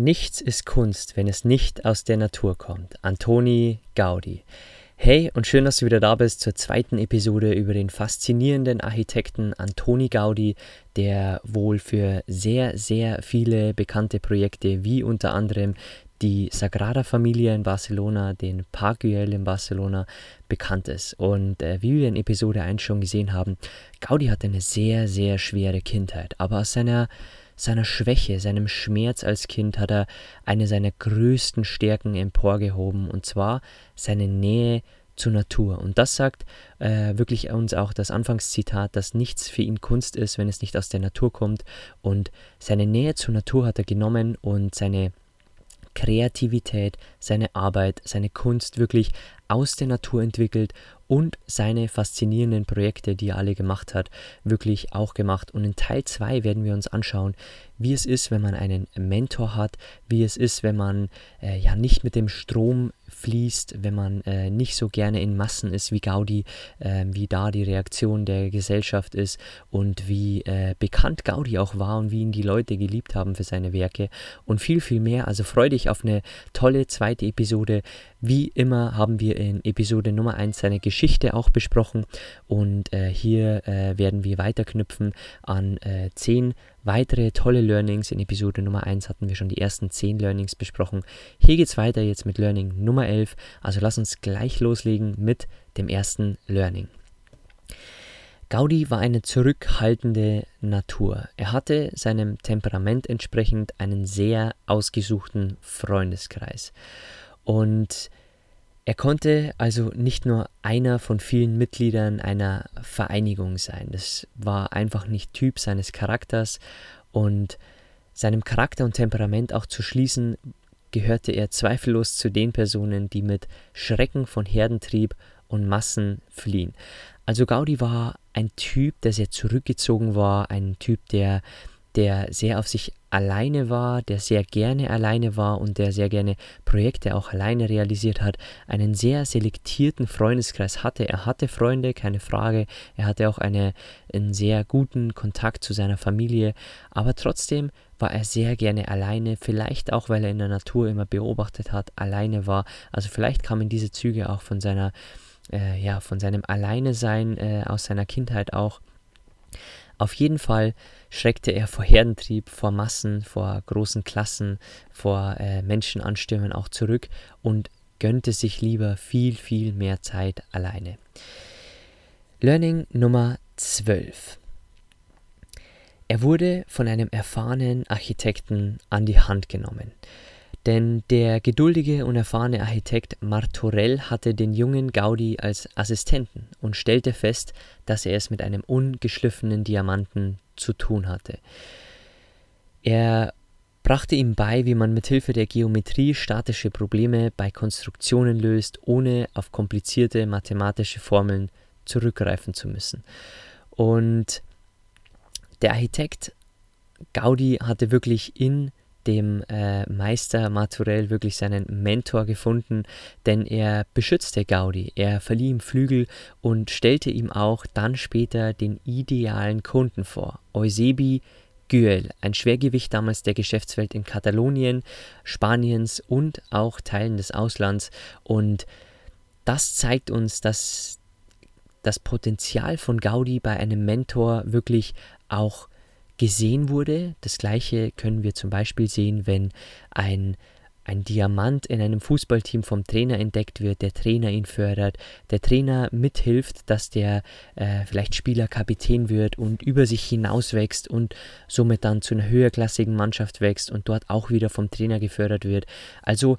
Nichts ist Kunst, wenn es nicht aus der Natur kommt. Antoni Gaudi. Hey und schön, dass du wieder da bist zur zweiten Episode über den faszinierenden Architekten Antoni Gaudi, der wohl für sehr, sehr viele bekannte Projekte wie unter anderem die Sagrada Familia in Barcelona, den Park Güell in Barcelona bekannt ist. Und äh, wie wir in Episode 1 schon gesehen haben, Gaudi hatte eine sehr, sehr schwere Kindheit, aber aus seiner seiner Schwäche, seinem Schmerz als Kind hat er eine seiner größten Stärken emporgehoben, und zwar seine Nähe zur Natur. Und das sagt äh, wirklich uns auch das Anfangszitat, dass nichts für ihn Kunst ist, wenn es nicht aus der Natur kommt. Und seine Nähe zur Natur hat er genommen und seine Kreativität, seine Arbeit, seine Kunst wirklich aus der Natur entwickelt und seine faszinierenden Projekte, die er alle gemacht hat, wirklich auch gemacht. Und in Teil 2 werden wir uns anschauen, wie es ist, wenn man einen Mentor hat, wie es ist, wenn man äh, ja nicht mit dem Strom fließt, wenn man äh, nicht so gerne in Massen ist wie Gaudi, äh, wie da die Reaktion der Gesellschaft ist und wie äh, bekannt Gaudi auch war und wie ihn die Leute geliebt haben für seine Werke und viel, viel mehr. Also freu dich auf eine tolle zweite Episode. Wie immer haben wir in Episode Nummer 1 seine Geschichte auch besprochen und äh, hier äh, werden wir weiterknüpfen an äh, zehn weitere tolle Learnings. In Episode Nummer 1 hatten wir schon die ersten 10 Learnings besprochen. Hier geht es weiter jetzt mit Learning Nummer 11. Also lass uns gleich loslegen mit dem ersten Learning. Gaudi war eine zurückhaltende Natur. Er hatte seinem Temperament entsprechend einen sehr ausgesuchten Freundeskreis. Und er konnte also nicht nur einer von vielen Mitgliedern einer Vereinigung sein. Das war einfach nicht Typ seines Charakters und seinem Charakter und Temperament auch zu schließen, gehörte er zweifellos zu den Personen, die mit Schrecken von Herdentrieb und Massen fliehen. Also Gaudi war ein Typ, der sehr zurückgezogen war, ein Typ, der der sehr auf sich alleine war, der sehr gerne alleine war und der sehr gerne Projekte auch alleine realisiert hat, einen sehr selektierten Freundeskreis hatte. Er hatte Freunde, keine Frage. Er hatte auch eine, einen sehr guten Kontakt zu seiner Familie, aber trotzdem war er sehr gerne alleine, vielleicht auch, weil er in der Natur immer beobachtet hat, alleine war. Also vielleicht kamen diese Züge auch von seiner, äh, ja, von seinem Alleinesein äh, aus seiner Kindheit auch. Auf jeden Fall schreckte er vor Herdentrieb, vor Massen, vor großen Klassen, vor äh, Menschenanstürmen auch zurück und gönnte sich lieber viel, viel mehr Zeit alleine. Learning Nummer 12. Er wurde von einem erfahrenen Architekten an die Hand genommen. Denn der geduldige und erfahrene Architekt Martorell hatte den jungen Gaudi als Assistenten und stellte fest, dass er es mit einem ungeschliffenen Diamanten zu tun hatte. Er brachte ihm bei, wie man mit Hilfe der Geometrie statische Probleme bei Konstruktionen löst, ohne auf komplizierte mathematische Formeln zurückgreifen zu müssen. Und der Architekt Gaudi hatte wirklich in dem äh, Meister Marturell wirklich seinen Mentor gefunden, denn er beschützte Gaudi, er verlieh ihm Flügel und stellte ihm auch dann später den idealen Kunden vor, Eusebi Güell, ein Schwergewicht damals der Geschäftswelt in Katalonien, Spaniens und auch Teilen des Auslands. Und das zeigt uns, dass das Potenzial von Gaudi bei einem Mentor wirklich auch gesehen wurde. Das gleiche können wir zum Beispiel sehen, wenn ein ein Diamant in einem Fußballteam vom Trainer entdeckt wird, der Trainer ihn fördert, der Trainer mithilft, dass der äh, vielleicht Spieler Kapitän wird und über sich hinauswächst und somit dann zu einer höherklassigen Mannschaft wächst und dort auch wieder vom Trainer gefördert wird. Also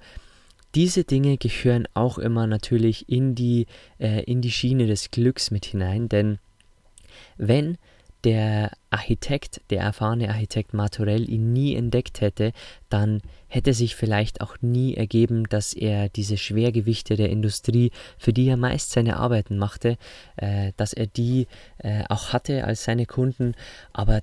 diese Dinge gehören auch immer natürlich in die, äh, in die Schiene des Glücks mit hinein, denn wenn der Architekt, der erfahrene Architekt Martorell ihn nie entdeckt hätte, dann hätte sich vielleicht auch nie ergeben, dass er diese Schwergewichte der Industrie, für die er meist seine Arbeiten machte, äh, dass er die äh, auch hatte als seine Kunden, aber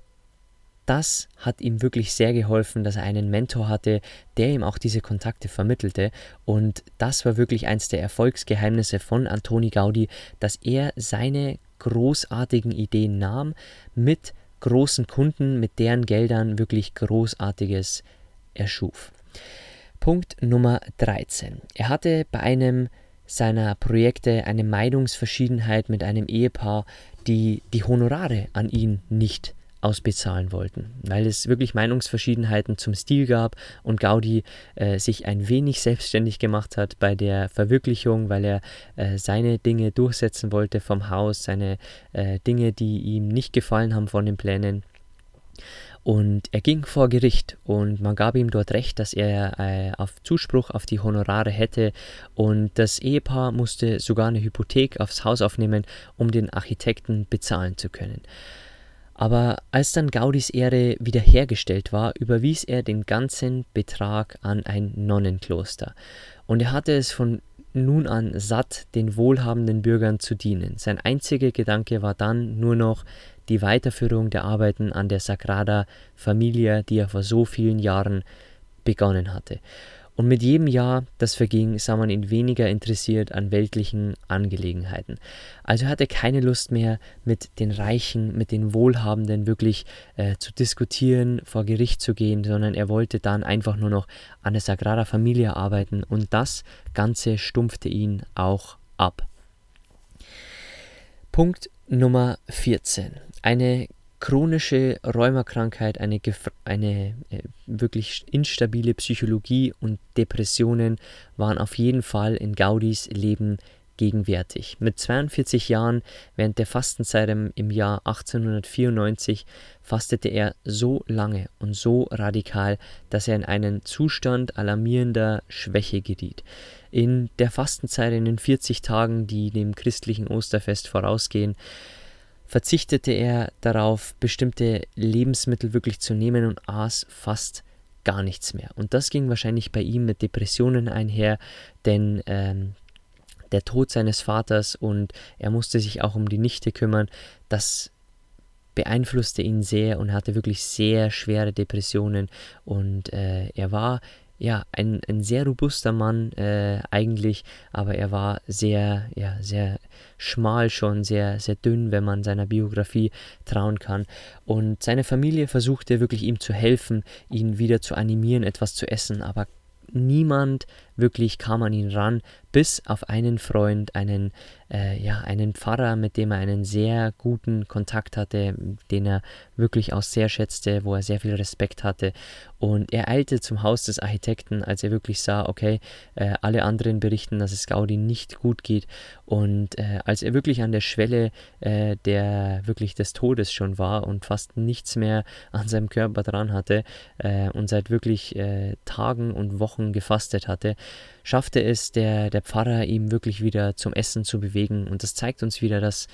das hat ihm wirklich sehr geholfen, dass er einen Mentor hatte, der ihm auch diese Kontakte vermittelte. Und das war wirklich eins der Erfolgsgeheimnisse von Antoni Gaudi, dass er seine großartigen Ideen nahm, mit großen Kunden, mit deren Geldern wirklich Großartiges erschuf. Punkt Nummer 13. Er hatte bei einem seiner Projekte eine Meinungsverschiedenheit mit einem Ehepaar, die die Honorare an ihn nicht ausbezahlen wollten, weil es wirklich Meinungsverschiedenheiten zum Stil gab und Gaudi äh, sich ein wenig selbstständig gemacht hat bei der Verwirklichung, weil er äh, seine Dinge durchsetzen wollte vom Haus, seine äh, Dinge, die ihm nicht gefallen haben von den Plänen. Und er ging vor Gericht und man gab ihm dort recht, dass er äh, auf Zuspruch auf die Honorare hätte und das Ehepaar musste sogar eine Hypothek aufs Haus aufnehmen, um den Architekten bezahlen zu können. Aber als dann Gaudis Ehre wiederhergestellt war, überwies er den ganzen Betrag an ein Nonnenkloster. Und er hatte es von nun an satt, den wohlhabenden Bürgern zu dienen. Sein einziger Gedanke war dann nur noch die Weiterführung der Arbeiten an der Sagrada Familia, die er vor so vielen Jahren begonnen hatte. Und mit jedem Jahr, das verging, sah man ihn weniger interessiert an weltlichen Angelegenheiten. Also hatte keine Lust mehr, mit den Reichen, mit den Wohlhabenden wirklich äh, zu diskutieren, vor Gericht zu gehen, sondern er wollte dann einfach nur noch an der Sagrada Familia arbeiten und das Ganze stumpfte ihn auch ab. Punkt Nummer 14. Eine chronische Rheumakrankheit, eine, eine äh, wirklich instabile Psychologie und Depressionen waren auf jeden Fall in Gaudis Leben gegenwärtig. Mit 42 Jahren während der Fastenzeit im Jahr 1894 fastete er so lange und so radikal, dass er in einen Zustand alarmierender Schwäche geriet. In der Fastenzeit in den 40 Tagen, die dem christlichen Osterfest vorausgehen, verzichtete er darauf, bestimmte Lebensmittel wirklich zu nehmen und aß fast gar nichts mehr. Und das ging wahrscheinlich bei ihm mit Depressionen einher, denn ähm, der Tod seines Vaters und er musste sich auch um die Nichte kümmern, das beeinflusste ihn sehr und hatte wirklich sehr schwere Depressionen und äh, er war ja, ein, ein sehr robuster Mann äh, eigentlich, aber er war sehr, ja, sehr schmal schon, sehr, sehr dünn, wenn man seiner Biografie trauen kann. Und seine Familie versuchte wirklich ihm zu helfen, ihn wieder zu animieren, etwas zu essen, aber niemand wirklich kam an ihn ran, bis auf einen Freund, einen, äh, ja, einen Pfarrer, mit dem er einen sehr guten Kontakt hatte, den er wirklich auch sehr schätzte, wo er sehr viel Respekt hatte. Und er eilte zum Haus des Architekten, als er wirklich sah, okay, äh, alle anderen berichten, dass es Gaudi nicht gut geht. Und äh, als er wirklich an der Schwelle äh, der wirklich des Todes schon war und fast nichts mehr an seinem Körper dran hatte äh, und seit wirklich äh, Tagen und Wochen gefastet hatte, schaffte es der, der Pfarrer, ihm wirklich wieder zum Essen zu bewegen. Und das zeigt uns wieder, dass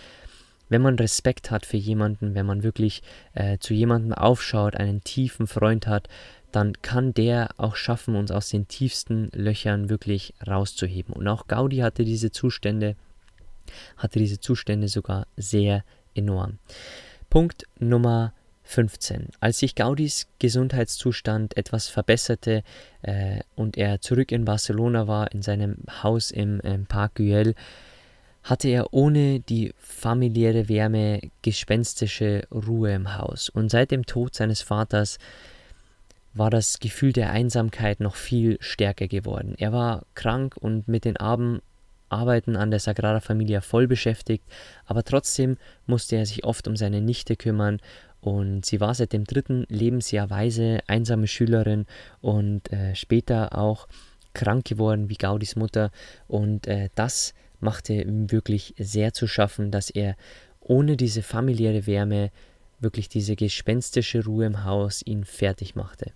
wenn man Respekt hat für jemanden, wenn man wirklich äh, zu jemandem aufschaut, einen tiefen Freund hat, dann kann der auch schaffen, uns aus den tiefsten Löchern wirklich rauszuheben. Und auch Gaudi hatte diese Zustände, hatte diese Zustände sogar sehr enorm. Punkt Nummer 15. Als sich Gaudis Gesundheitszustand etwas verbesserte äh, und er zurück in Barcelona war, in seinem Haus im, im Park Güell, hatte er ohne die familiäre Wärme gespenstische Ruhe im Haus. Und seit dem Tod seines Vaters war das Gefühl der Einsamkeit noch viel stärker geworden. Er war krank und mit den Abend Arbeiten an der Sagrada Familia voll beschäftigt, aber trotzdem musste er sich oft um seine Nichte kümmern und sie war seit dem dritten Lebensjahr weise, einsame Schülerin und äh, später auch krank geworden wie Gaudis Mutter und äh, das machte ihm wirklich sehr zu schaffen, dass er ohne diese familiäre Wärme wirklich diese gespenstische Ruhe im Haus ihn fertig machte.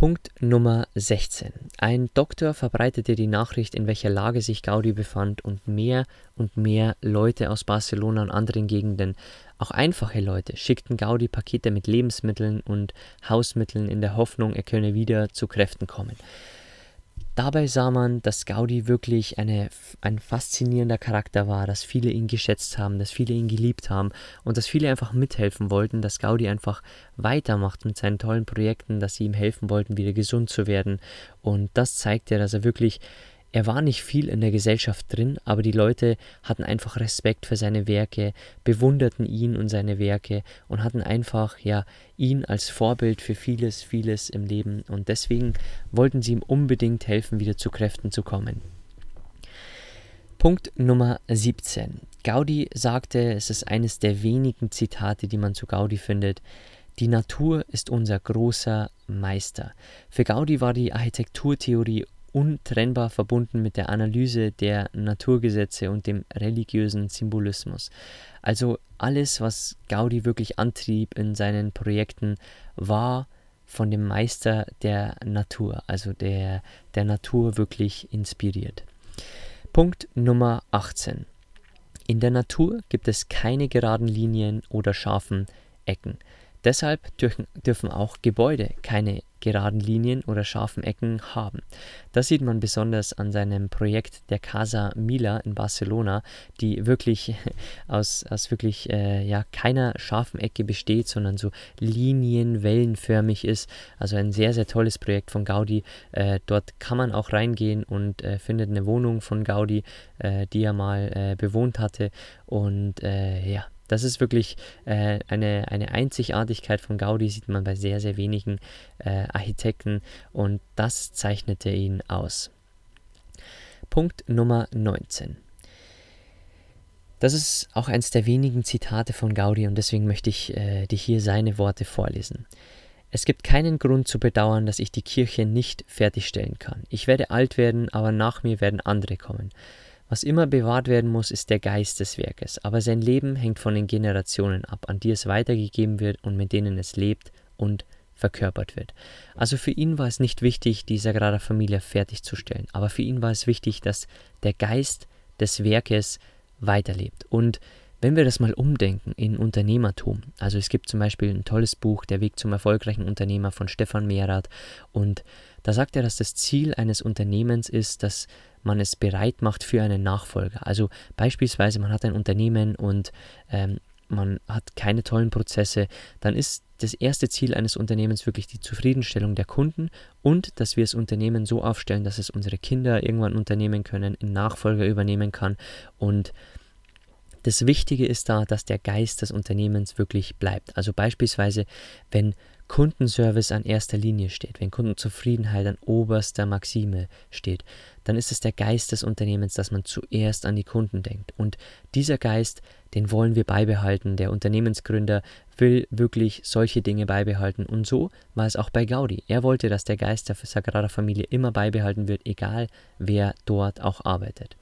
Punkt Nummer 16. Ein Doktor verbreitete die Nachricht, in welcher Lage sich Gaudi befand, und mehr und mehr Leute aus Barcelona und anderen Gegenden, auch einfache Leute, schickten Gaudi Pakete mit Lebensmitteln und Hausmitteln in der Hoffnung, er könne wieder zu Kräften kommen. Dabei sah man, dass Gaudi wirklich eine, ein faszinierender Charakter war, dass viele ihn geschätzt haben, dass viele ihn geliebt haben und dass viele einfach mithelfen wollten, dass Gaudi einfach weitermacht mit seinen tollen Projekten, dass sie ihm helfen wollten, wieder gesund zu werden. Und das zeigt ja, dass er wirklich er war nicht viel in der Gesellschaft drin, aber die Leute hatten einfach Respekt für seine Werke, bewunderten ihn und seine Werke und hatten einfach ja ihn als Vorbild für vieles, vieles im Leben und deswegen wollten sie ihm unbedingt helfen, wieder zu Kräften zu kommen. Punkt Nummer 17. Gaudi sagte, es ist eines der wenigen Zitate, die man zu Gaudi findet, die Natur ist unser großer Meister. Für Gaudi war die Architekturtheorie untrennbar verbunden mit der Analyse der Naturgesetze und dem religiösen Symbolismus. Also alles, was Gaudi wirklich antrieb in seinen Projekten, war von dem Meister der Natur, also der, der Natur wirklich inspiriert. Punkt Nummer 18. In der Natur gibt es keine geraden Linien oder scharfen Ecken. Deshalb dürfen, dürfen auch Gebäude keine geraden Linien oder scharfen Ecken haben. Das sieht man besonders an seinem Projekt der Casa Mila in Barcelona, die wirklich aus, aus wirklich äh, ja, keiner scharfen Ecke besteht, sondern so linienwellenförmig ist. Also ein sehr, sehr tolles Projekt von Gaudi. Äh, dort kann man auch reingehen und äh, findet eine Wohnung von Gaudi, äh, die er mal äh, bewohnt hatte. Und äh, ja, das ist wirklich äh, eine, eine Einzigartigkeit von Gaudi, sieht man bei sehr, sehr wenigen äh, Architekten und das zeichnete ihn aus. Punkt Nummer 19. Das ist auch eines der wenigen Zitate von Gaudi und deswegen möchte ich äh, dir hier seine Worte vorlesen. Es gibt keinen Grund zu bedauern, dass ich die Kirche nicht fertigstellen kann. Ich werde alt werden, aber nach mir werden andere kommen. Was immer bewahrt werden muss, ist der Geist des Werkes, aber sein Leben hängt von den Generationen ab, an die es weitergegeben wird und mit denen es lebt und verkörpert wird. Also für ihn war es nicht wichtig, die Sagrada Familia fertigzustellen, aber für ihn war es wichtig, dass der Geist des Werkes weiterlebt. Und wenn wir das mal umdenken in Unternehmertum, also es gibt zum Beispiel ein tolles Buch, Der Weg zum erfolgreichen Unternehmer von Stefan Mehrath, und da sagt er, dass das Ziel eines Unternehmens ist, dass man es bereit macht für einen Nachfolger. Also beispielsweise, man hat ein Unternehmen und ähm, man hat keine tollen Prozesse, dann ist das erste Ziel eines Unternehmens wirklich die Zufriedenstellung der Kunden und dass wir das Unternehmen so aufstellen, dass es unsere Kinder irgendwann unternehmen können, einen Nachfolger übernehmen kann. Und das Wichtige ist da, dass der Geist des Unternehmens wirklich bleibt. Also beispielsweise, wenn Kundenservice an erster Linie steht, wenn Kundenzufriedenheit an oberster Maxime steht, dann ist es der Geist des Unternehmens, dass man zuerst an die Kunden denkt. Und dieser Geist, den wollen wir beibehalten. Der Unternehmensgründer will wirklich solche Dinge beibehalten. Und so war es auch bei Gaudi. Er wollte, dass der Geist der Sagrada Familie immer beibehalten wird, egal wer dort auch arbeitet.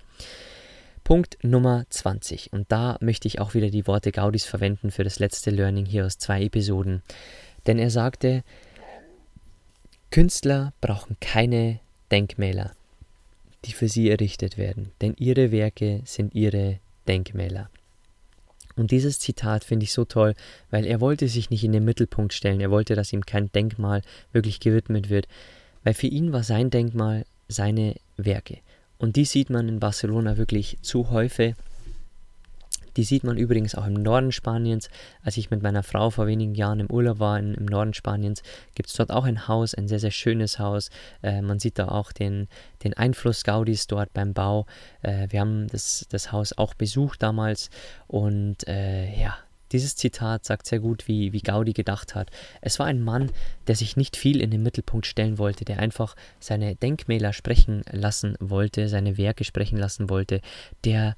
Punkt Nummer 20. Und da möchte ich auch wieder die Worte Gaudis verwenden für das letzte Learning hier aus zwei Episoden. Denn er sagte, Künstler brauchen keine Denkmäler, die für sie errichtet werden, denn ihre Werke sind ihre Denkmäler. Und dieses Zitat finde ich so toll, weil er wollte sich nicht in den Mittelpunkt stellen, er wollte, dass ihm kein Denkmal wirklich gewidmet wird, weil für ihn war sein Denkmal seine Werke. Und die sieht man in Barcelona wirklich zu häufig die sieht man übrigens auch im Norden Spaniens. Als ich mit meiner Frau vor wenigen Jahren im Urlaub war in, im Norden Spaniens, gibt es dort auch ein Haus, ein sehr, sehr schönes Haus. Äh, man sieht da auch den, den Einfluss Gaudis dort beim Bau. Äh, wir haben das, das Haus auch besucht damals und äh, ja, dieses Zitat sagt sehr gut, wie, wie Gaudi gedacht hat. Es war ein Mann, der sich nicht viel in den Mittelpunkt stellen wollte, der einfach seine Denkmäler sprechen lassen wollte, seine Werke sprechen lassen wollte, der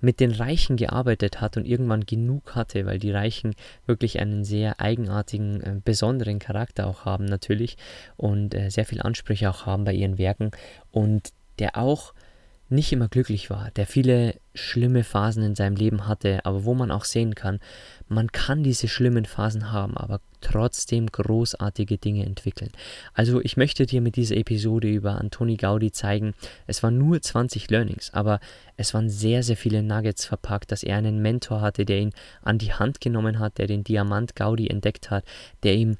mit den Reichen gearbeitet hat und irgendwann genug hatte, weil die Reichen wirklich einen sehr eigenartigen, äh, besonderen Charakter auch haben natürlich und äh, sehr viel Ansprüche auch haben bei ihren Werken. Und der auch nicht immer glücklich war, der viele schlimme Phasen in seinem Leben hatte, aber wo man auch sehen kann, man kann diese schlimmen Phasen haben, aber trotzdem großartige Dinge entwickeln. Also ich möchte dir mit dieser Episode über Antoni Gaudi zeigen, es waren nur 20 Learnings, aber es waren sehr, sehr viele Nuggets verpackt, dass er einen Mentor hatte, der ihn an die Hand genommen hat, der den Diamant Gaudi entdeckt hat, der ihm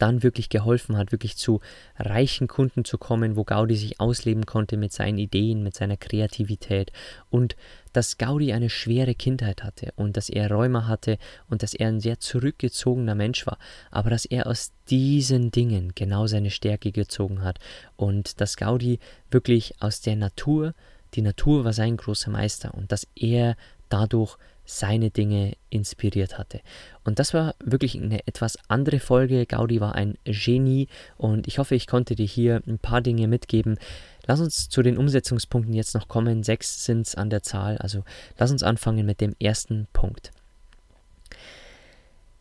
dann wirklich geholfen hat, wirklich zu reichen Kunden zu kommen, wo Gaudi sich ausleben konnte mit seinen Ideen, mit seiner Kreativität und dass Gaudi eine schwere Kindheit hatte und dass er Räume hatte und dass er ein sehr zurückgezogener Mensch war, aber dass er aus diesen Dingen genau seine Stärke gezogen hat und dass Gaudi wirklich aus der Natur, die Natur war sein großer Meister und dass er dadurch seine Dinge inspiriert hatte. Und das war wirklich eine etwas andere Folge. Gaudi war ein Genie und ich hoffe, ich konnte dir hier ein paar Dinge mitgeben. Lass uns zu den Umsetzungspunkten jetzt noch kommen. Sechs sind es an der Zahl. Also lass uns anfangen mit dem ersten Punkt.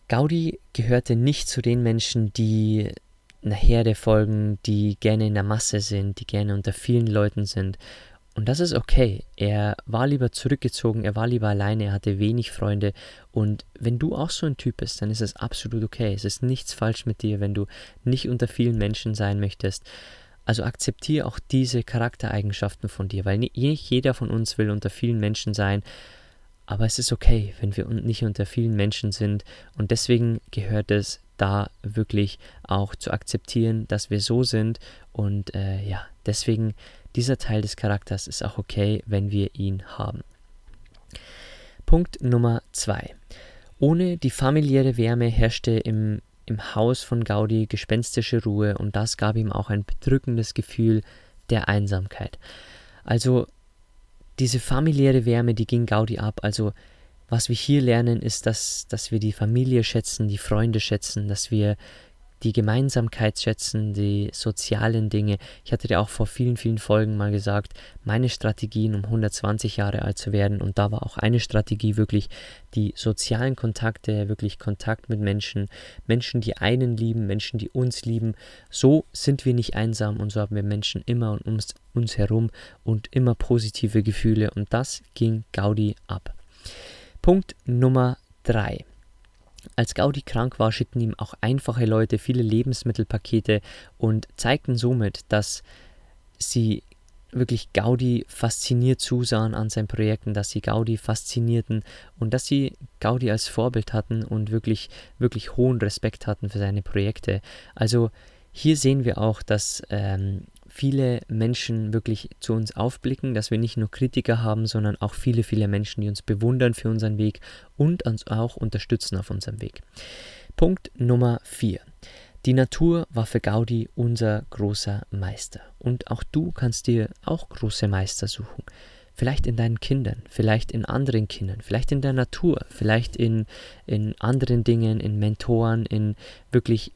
Gaudi gehörte nicht zu den Menschen, die einer Herde folgen, die gerne in der Masse sind, die gerne unter vielen Leuten sind und das ist okay. Er war lieber zurückgezogen, er war lieber alleine, er hatte wenig Freunde. Und wenn du auch so ein Typ bist, dann ist es absolut okay. Es ist nichts falsch mit dir, wenn du nicht unter vielen Menschen sein möchtest. Also akzeptiere auch diese Charaktereigenschaften von dir, weil nicht jeder von uns will unter vielen Menschen sein. Aber es ist okay, wenn wir nicht unter vielen Menschen sind. Und deswegen gehört es da wirklich auch zu akzeptieren, dass wir so sind. Und äh, ja, deswegen dieser Teil des Charakters ist auch okay, wenn wir ihn haben. Punkt Nummer 2. Ohne die familiäre Wärme herrschte im, im Haus von Gaudi gespenstische Ruhe und das gab ihm auch ein bedrückendes Gefühl der Einsamkeit. Also diese familiäre Wärme, die ging Gaudi ab. Also was wir hier lernen, ist, dass, dass wir die Familie schätzen, die Freunde schätzen, dass wir die Gemeinsamkeit schätzen, die sozialen Dinge. Ich hatte dir auch vor vielen, vielen Folgen mal gesagt, meine Strategien, um 120 Jahre alt zu werden. Und da war auch eine Strategie wirklich die sozialen Kontakte, wirklich Kontakt mit Menschen, Menschen, die einen lieben, Menschen, die uns lieben. So sind wir nicht einsam und so haben wir Menschen immer und uns, uns herum und immer positive Gefühle. Und das ging Gaudi ab. Punkt Nummer 3. Als Gaudi krank war, schickten ihm auch einfache Leute viele Lebensmittelpakete und zeigten somit, dass sie wirklich Gaudi fasziniert zusahen an seinen Projekten, dass sie Gaudi faszinierten und dass sie Gaudi als Vorbild hatten und wirklich, wirklich hohen Respekt hatten für seine Projekte. Also hier sehen wir auch, dass ähm, viele Menschen wirklich zu uns aufblicken, dass wir nicht nur Kritiker haben, sondern auch viele, viele Menschen, die uns bewundern für unseren Weg und uns auch unterstützen auf unserem Weg. Punkt Nummer 4. Die Natur war für Gaudi unser großer Meister. Und auch du kannst dir auch große Meister suchen. Vielleicht in deinen Kindern, vielleicht in anderen Kindern, vielleicht in der Natur, vielleicht in, in anderen Dingen, in Mentoren, in wirklich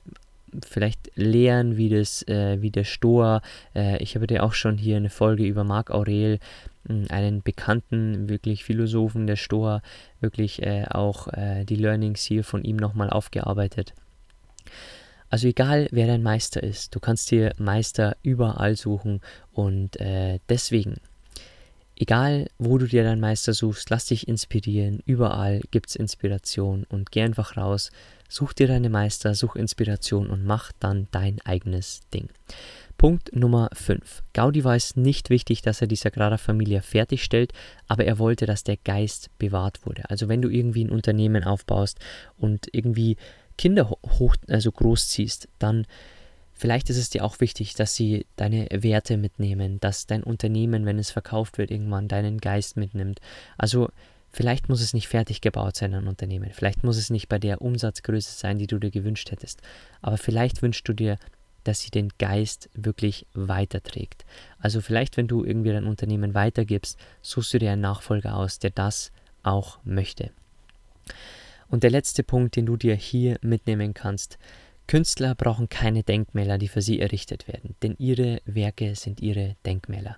vielleicht lehren, wie, das, äh, wie der Stoa. Äh, ich habe dir auch schon hier eine Folge über Marc Aurel, hm, einen bekannten, wirklich Philosophen der Stoa, wirklich äh, auch äh, die Learnings hier von ihm nochmal aufgearbeitet. Also egal, wer dein Meister ist, du kannst dir Meister überall suchen und äh, deswegen Egal, wo du dir deinen Meister suchst, lass dich inspirieren. Überall gibt es Inspiration und geh einfach raus, such dir deine Meister, such Inspiration und mach dann dein eigenes Ding. Punkt Nummer 5. Gaudi war es nicht wichtig, dass er die Sagrada Familia fertigstellt, aber er wollte, dass der Geist bewahrt wurde. Also wenn du irgendwie ein Unternehmen aufbaust und irgendwie Kinder hoch, also großziehst, dann Vielleicht ist es dir auch wichtig, dass sie deine Werte mitnehmen, dass dein Unternehmen, wenn es verkauft wird, irgendwann deinen Geist mitnimmt. Also vielleicht muss es nicht fertig gebaut sein, ein Unternehmen. Vielleicht muss es nicht bei der Umsatzgröße sein, die du dir gewünscht hättest. Aber vielleicht wünschst du dir, dass sie den Geist wirklich weiterträgt. Also vielleicht, wenn du irgendwie dein Unternehmen weitergibst, suchst du dir einen Nachfolger aus, der das auch möchte. Und der letzte Punkt, den du dir hier mitnehmen kannst, Künstler brauchen keine Denkmäler, die für sie errichtet werden, denn ihre Werke sind ihre Denkmäler.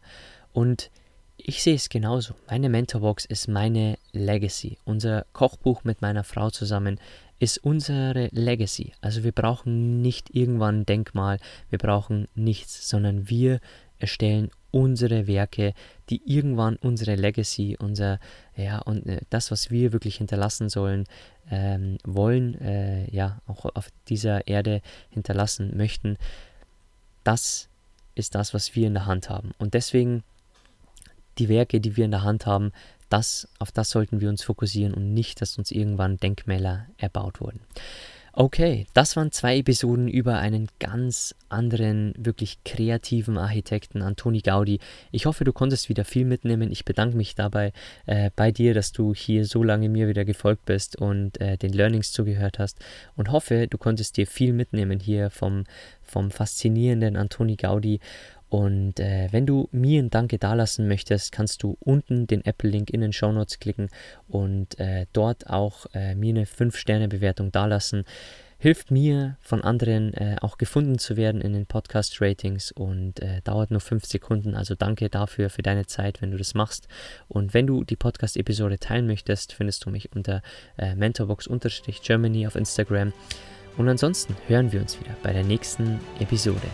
Und ich sehe es genauso. Meine Mentorbox ist meine Legacy. Unser Kochbuch mit meiner Frau zusammen ist unsere Legacy. Also wir brauchen nicht irgendwann ein Denkmal, wir brauchen nichts, sondern wir erstellen unsere Werke, die irgendwann unsere Legacy, unser, ja, und äh, das, was wir wirklich hinterlassen sollen, ähm, wollen, äh, ja, auch auf dieser Erde hinterlassen möchten, das ist das, was wir in der Hand haben. Und deswegen die Werke, die wir in der Hand haben, das, auf das sollten wir uns fokussieren und nicht, dass uns irgendwann Denkmäler erbaut wurden. Okay, das waren zwei Episoden über einen ganz anderen, wirklich kreativen Architekten, Antoni Gaudi. Ich hoffe, du konntest wieder viel mitnehmen. Ich bedanke mich dabei äh, bei dir, dass du hier so lange mir wieder gefolgt bist und äh, den Learnings zugehört hast und hoffe, du konntest dir viel mitnehmen hier vom, vom faszinierenden Antoni Gaudi und äh, wenn du mir ein Danke dalassen möchtest, kannst du unten den Apple-Link in den Show Notes klicken und äh, dort auch äh, mir eine 5-Sterne-Bewertung dalassen. Hilft mir, von anderen äh, auch gefunden zu werden in den Podcast-Ratings und äh, dauert nur 5 Sekunden. Also danke dafür, für deine Zeit, wenn du das machst. Und wenn du die Podcast-Episode teilen möchtest, findest du mich unter äh, mentorbox-germany auf Instagram. Und ansonsten hören wir uns wieder bei der nächsten Episode.